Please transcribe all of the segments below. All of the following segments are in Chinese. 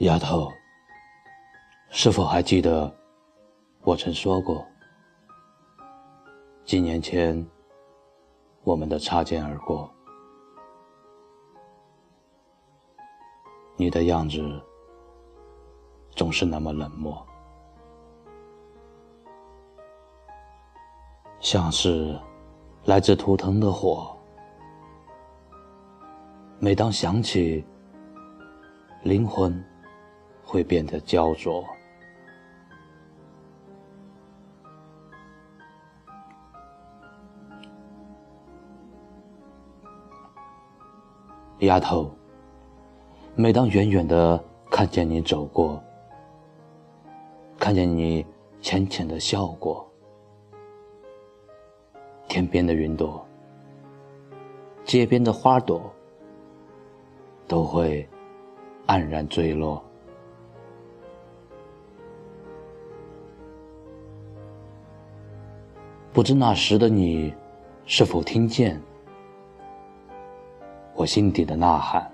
丫头，是否还记得我曾说过，几年前我们的擦肩而过，你的样子总是那么冷漠，像是来自图腾的火。每当想起，灵魂。会变得焦灼，丫头。每当远远的看见你走过，看见你浅浅的笑过，天边的云朵，街边的花朵，都会黯然坠落。不知那时的你，是否听见我心底的呐喊？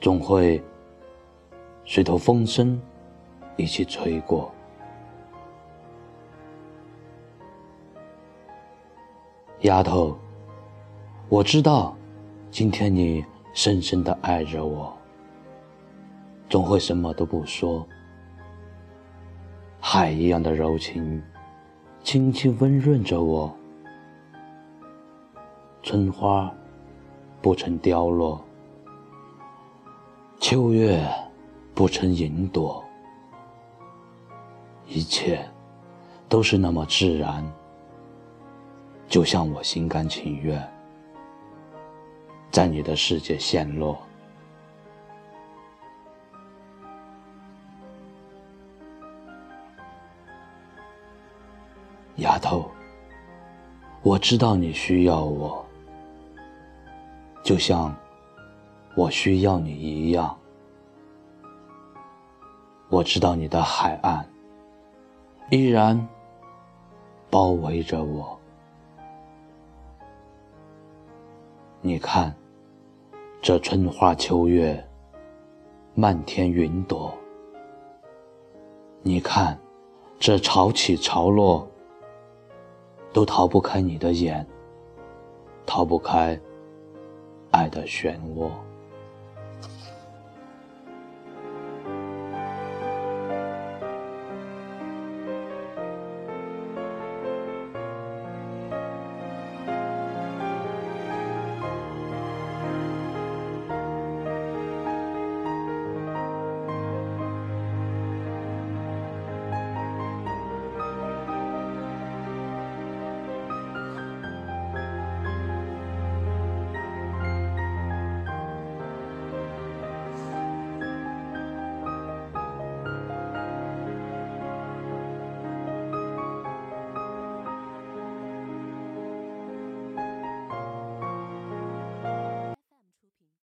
总会随头风声一起吹过。丫头，我知道，今天你深深的爱着我，总会什么都不说，海一样的柔情。轻轻温润着我，春花不曾凋落，秋月不曾隐躲，一切都是那么自然，就像我心甘情愿，在你的世界陷落。丫头，我知道你需要我，就像我需要你一样。我知道你的海岸依然包围着我。你看，这春花秋月，漫天云朵。你看，这潮起潮落。都逃不开你的眼，逃不开爱的漩涡。